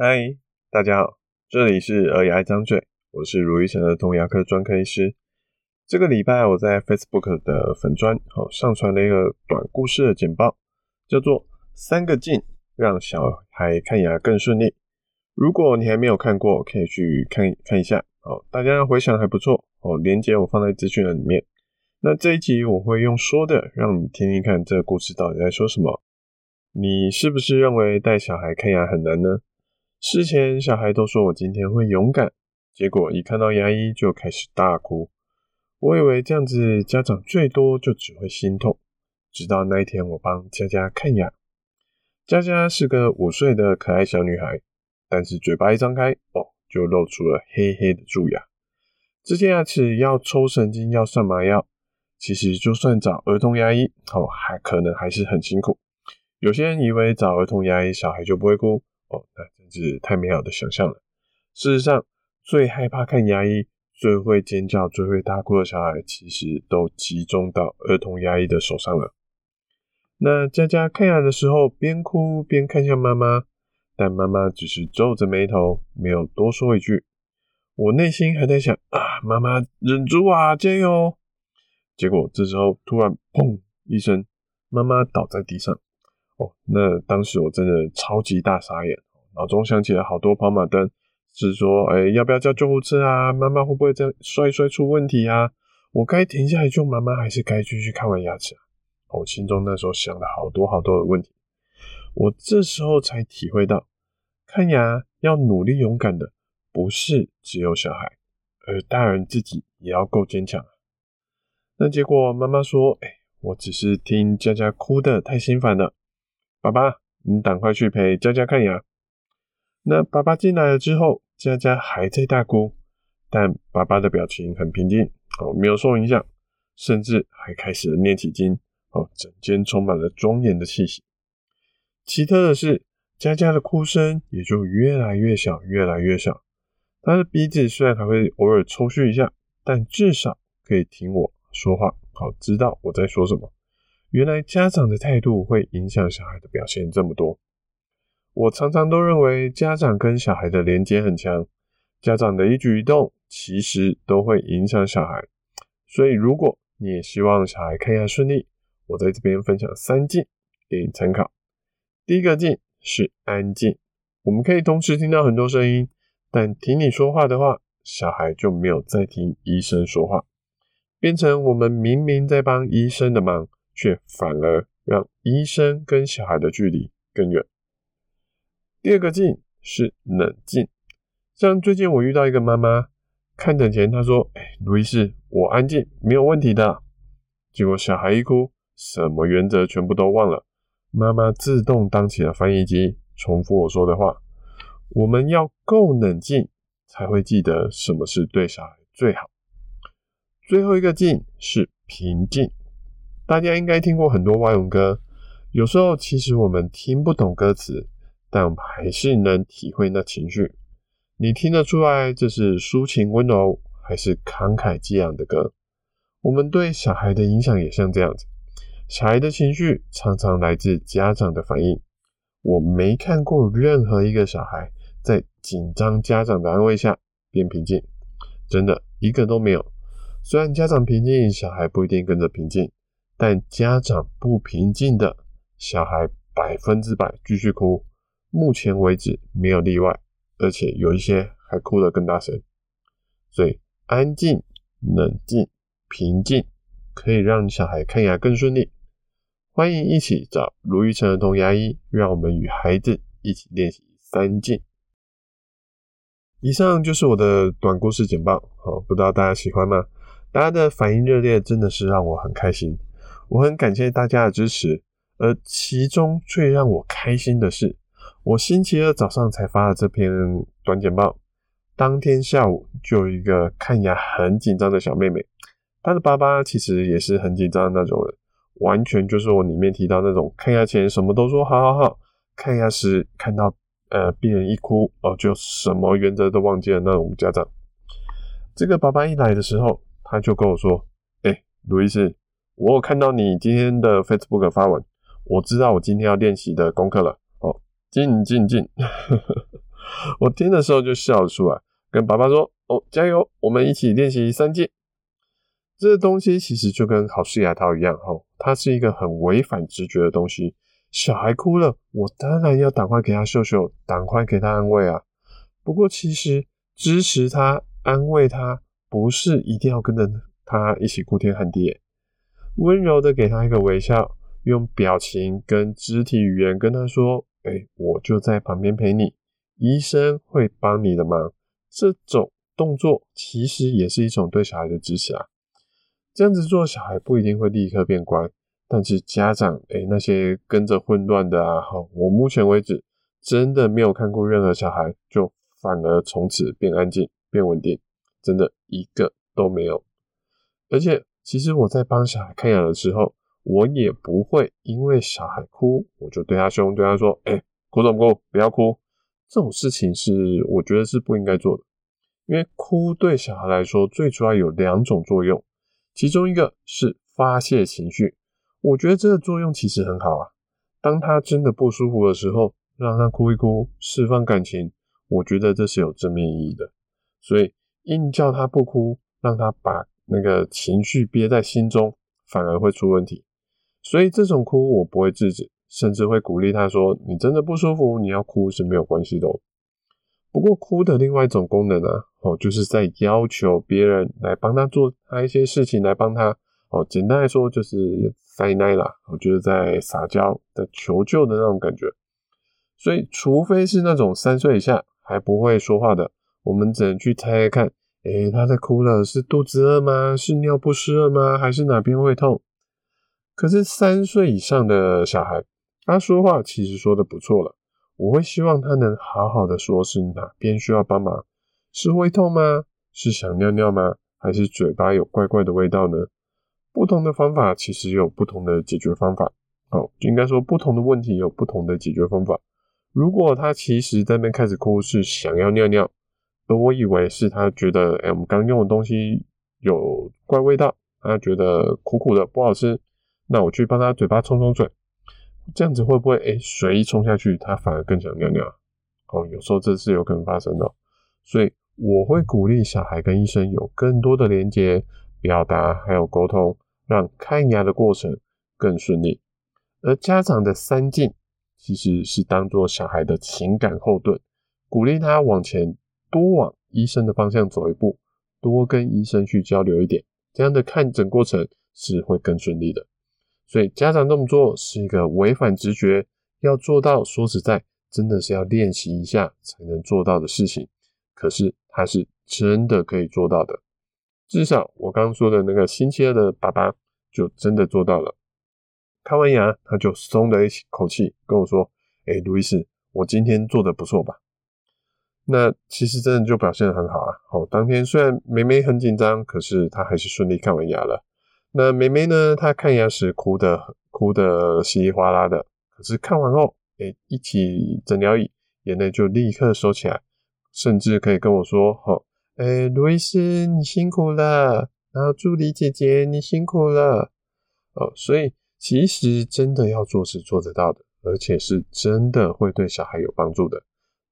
嗨，大家好，这里是儿牙张嘴，我是如意城儿童牙科专科医师。这个礼拜我在 Facebook 的粉专哦上传了一个短故事的简报，叫做《三个镜让小孩看牙更顺利》。如果你还没有看过，可以去看看一下哦。大家回想还不错哦，连接我放在资讯栏里面。那这一集我会用说的，让你听听看这个故事到底在说什么。你是不是认为带小孩看牙很难呢？事前小孩都说我今天会勇敢，结果一看到牙医就开始大哭。我以为这样子家长最多就只会心痛，直到那一天我帮佳佳看牙。佳佳是个五岁的可爱小女孩，但是嘴巴一张开，哦，就露出了黑黑的蛀牙。这些牙齿要抽神经，要上麻药，其实就算找儿童牙医，哦，还可能还是很辛苦。有些人以为找儿童牙医小孩就不会哭。是太美好的想象了。事实上，最害怕看牙医、最会尖叫、最会大哭的小孩，其实都集中到儿童牙医的手上了。那佳佳看牙的时候，边哭边看向妈妈，但妈妈只是皱着眉头，没有多说一句。我内心还在想啊，妈妈忍住啊，加油！结果这时候突然砰一声，妈妈倒在地上。哦，那当时我真的超级大傻眼，脑中响起了好多跑马灯，是说，哎、要不要叫救护车啊？妈妈会不会这样摔一摔出问题啊？我该停下来救妈妈，还是该继续看完牙齿啊？我心中那时候想了好多好多的问题，我这时候才体会到，看牙要努力勇敢的，不是只有小孩，而大人自己也要够坚强。那结果妈妈说，哎、我只是听佳佳哭得太心烦了。爸爸，你赶快去陪佳佳看牙。那爸爸进来了之后，佳佳还在大哭，但爸爸的表情很平静，哦，没有受影响，甚至还开始念起经，哦，整间充满了庄严的气息。奇特的是，佳佳的哭声也就越来越小，越来越小。她的鼻子虽然还会偶尔抽搐一下，但至少可以听我说话，好知道我在说什么。原来家长的态度会影响小孩的表现这么多。我常常都认为家长跟小孩的连接很强，家长的一举一动其实都会影响小孩。所以如果你也希望小孩看牙顺利，我在这边分享三静给你参考。第一个静是安静，我们可以同时听到很多声音，但听你说话的话，小孩就没有在听医生说话，变成我们明明在帮医生的忙。却反而让医生跟小孩的距离更远。第二个静是冷静，像最近我遇到一个妈妈，看诊前她说：“哎，卢医师，我安静，没有问题的。”结果小孩一哭，什么原则全部都忘了，妈妈自动当起了翻译机，重复我说的话。我们要够冷静，才会记得什么是对小孩最好。最后一个静是平静。大家应该听过很多蛙泳歌，有时候其实我们听不懂歌词，但我们还是能体会那情绪。你听得出来这是抒情温柔，还是慷慨激昂的歌？我们对小孩的影响也像这样子，小孩的情绪常常来自家长的反应。我没看过任何一个小孩在紧张家长的安慰下变平静，真的一个都没有。虽然家长平静，小孩不一定跟着平静。但家长不平静的小孩百分之百继续哭，目前为止没有例外，而且有一些还哭得更大声。所以安静、冷静、平静可以让小孩看牙更顺利。欢迎一起找卢玉成儿童牙医，让我们与孩子一起练习三静。以上就是我的短故事简报，好，不知道大家喜欢吗？大家的反应热烈，真的是让我很开心。我很感谢大家的支持，而其中最让我开心的是，我星期二早上才发了这篇短简报，当天下午就有一个看牙很紧张的小妹妹，她的爸爸其实也是很紧张的那种人，完全就是我里面提到那种看牙前什么都说好好好，看牙时看到呃病人一哭哦就什么原则都忘记了那种家长。这个爸爸一来的时候，他就跟我说：“哎，卢医师。”我有看到你今天的 Facebook 发文，我知道我今天要练习的功课了。进进进，我听的时候就笑出来，跟爸爸说：“哦，加油，我们一起练习三进。”这东西其实就跟好事牙套一样，吼，它是一个很违反直觉的东西。小孩哭了，我当然要赶快给他秀秀，赶快给他安慰啊。不过其实支持他、安慰他，不是一定要跟着他一起哭天喊地，温柔的给他一个微笑，用表情跟肢体语言跟他说：“哎，我就在旁边陪你，医生会帮你的忙。”这种动作其实也是一种对小孩的支持啊。这样子做，小孩不一定会立刻变乖，但是家长，诶，那些跟着混乱的啊，好，我目前为止真的没有看过任何小孩就反而从此变安静、变稳定，真的一个都没有。而且，其实我在帮小孩看牙的时候，我也不会因为小孩哭，我就对他凶，对他说：“诶，哭什么哭？不要哭。”这种事情是我觉得是不应该做的，因为哭对小孩来说最主要有两种作用。其中一个是发泄情绪，我觉得这个作用其实很好啊。当他真的不舒服的时候，让他哭一哭，释放感情，我觉得这是有正面意义的。所以硬叫他不哭，让他把那个情绪憋在心中，反而会出问题。所以这种哭我不会制止，甚至会鼓励他说：“你真的不舒服，你要哭是没有关系的哦。”不过哭的另外一种功能呢，哦，就是在要求别人来帮他做他一些事情，来帮他，哦，简单来说就是塞奶啦，我觉得在撒娇的求救的那种感觉。所以，除非是那种三岁以下还不会说话的，我们只能去猜猜看，诶，他在哭了，是肚子饿吗？是尿不湿了吗？还是哪边会痛？可是三岁以上的小孩，他说话其实说的不错了。我会希望他能好好的说，是哪边需要帮忙？是胃痛吗？是想尿尿吗？还是嘴巴有怪怪的味道呢？不同的方法其实有不同的解决方法。哦，应该说不同的问题有不同的解决方法。如果他其实在那边开始哭，是想要尿尿，而我以为是他觉得，哎，我们刚用的东西有怪味道，他觉得苦苦的不好吃，那我去帮他嘴巴冲冲水。这样子会不会诶，水一冲下去，他反而更想尿尿？哦，有时候这是有可能发生的，所以我会鼓励小孩跟医生有更多的连接、表达还有沟通，让看牙的过程更顺利。而家长的三进其实是当做小孩的情感后盾，鼓励他往前多往医生的方向走一步，多跟医生去交流一点，这样的看诊过程是会更顺利的。所以家长这么做是一个违反直觉，要做到，说实在，真的是要练习一下才能做到的事情。可是他是真的可以做到的，至少我刚刚说的那个星期二的爸爸就真的做到了。看完牙，他就松了一口气，跟我说：“哎，路易斯，我今天做的不错吧？”那其实真的就表现得很好啊。好，当天虽然梅梅很紧张，可是她还是顺利看完牙了。那妹妹呢？她看牙时哭的哭的稀里哗啦的，可是看完后，诶、欸，一起诊疗椅，眼泪就立刻收起来，甚至可以跟我说：“吼，诶，卢医师你辛苦了，然后助理姐姐你辛苦了。”哦，所以其实真的要做是做得到的，而且是真的会对小孩有帮助的。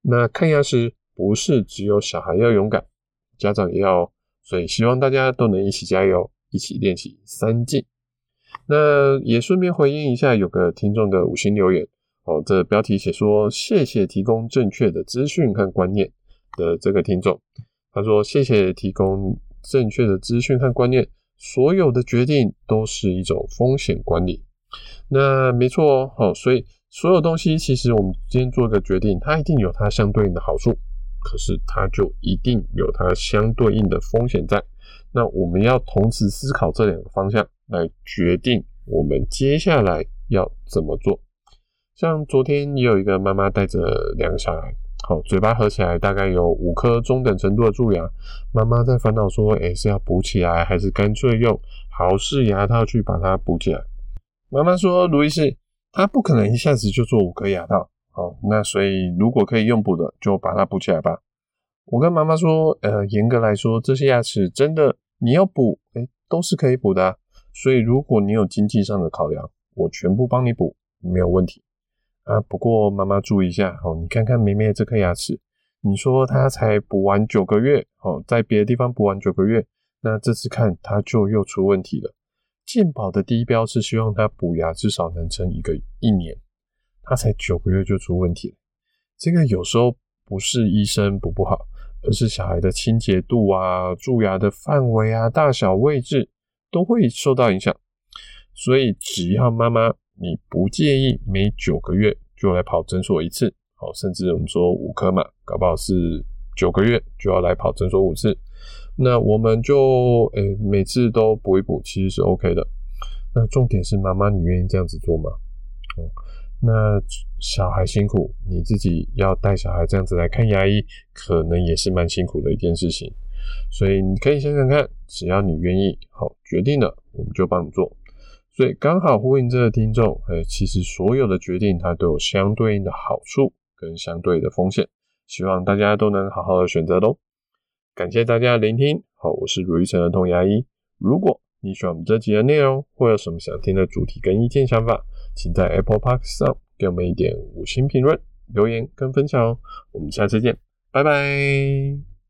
那看牙时不是只有小孩要勇敢，家长也要，所以希望大家都能一起加油。一起练习三进，那也顺便回应一下，有个听众的五星留言哦，这标题写说谢谢提供正确的资讯和观念的这个听众，他说谢谢提供正确的资讯和观念，所有的决定都是一种风险管理。那没错哦，好，所以所有东西其实我们今天做一个决定，它一定有它相对应的好处，可是它就一定有它相对应的风险在。那我们要同时思考这两个方向，来决定我们接下来要怎么做。像昨天也有一个妈妈带着两个小孩，好，嘴巴合起来大概有五颗中等程度的蛀牙，妈妈在烦恼说，诶，是要补起来，还是干脆用豪氏牙套去把它补起来？妈妈说，卢医师，他不可能一下子就做五颗牙套，好，那所以如果可以用补的，就把它补起来吧。我跟妈妈说，呃，严格来说，这些牙齿真的你要补，诶，都是可以补的啊。所以如果你有经济上的考量，我全部帮你补，没有问题啊。不过妈妈注意一下哦，你看看梅梅这颗牙齿，你说他才补完九个月，哦，在别的地方补完九个月，那这次看他就又出问题了。健保的第一标是希望他补牙至少能撑一个一年，他才九个月就出问题了。这个有时候不是医生补不好，而是小孩的清洁度啊、蛀牙的范围啊、大小位置都会受到影响。所以只要妈妈你不介意每九个月就来跑诊所一次，好，甚至我们说五颗嘛，搞不好是九个月就要来跑诊所五次。那我们就诶、每次都补一补，其实是 OK 的。那重点是妈妈，你愿意这样子做吗？那小孩辛苦，你自己要带小孩这样子来看牙医，可能也是蛮辛苦的一件事情。所以你可以想想看，只要你愿意，好，决定了，我们就帮你做。所以刚好呼应这个听众，诶、其实所有的决定它都有相对应的好处跟相对的风险，希望大家都能好好的选择喽。感谢大家的聆听，好，我是卢医生儿童牙医。如果你喜欢我们这集的内容，或有什么想听的主题跟意见想法，请在 Apple Podcast 上给我们一点五星评论、留言跟分享哦。我们下次见，拜拜。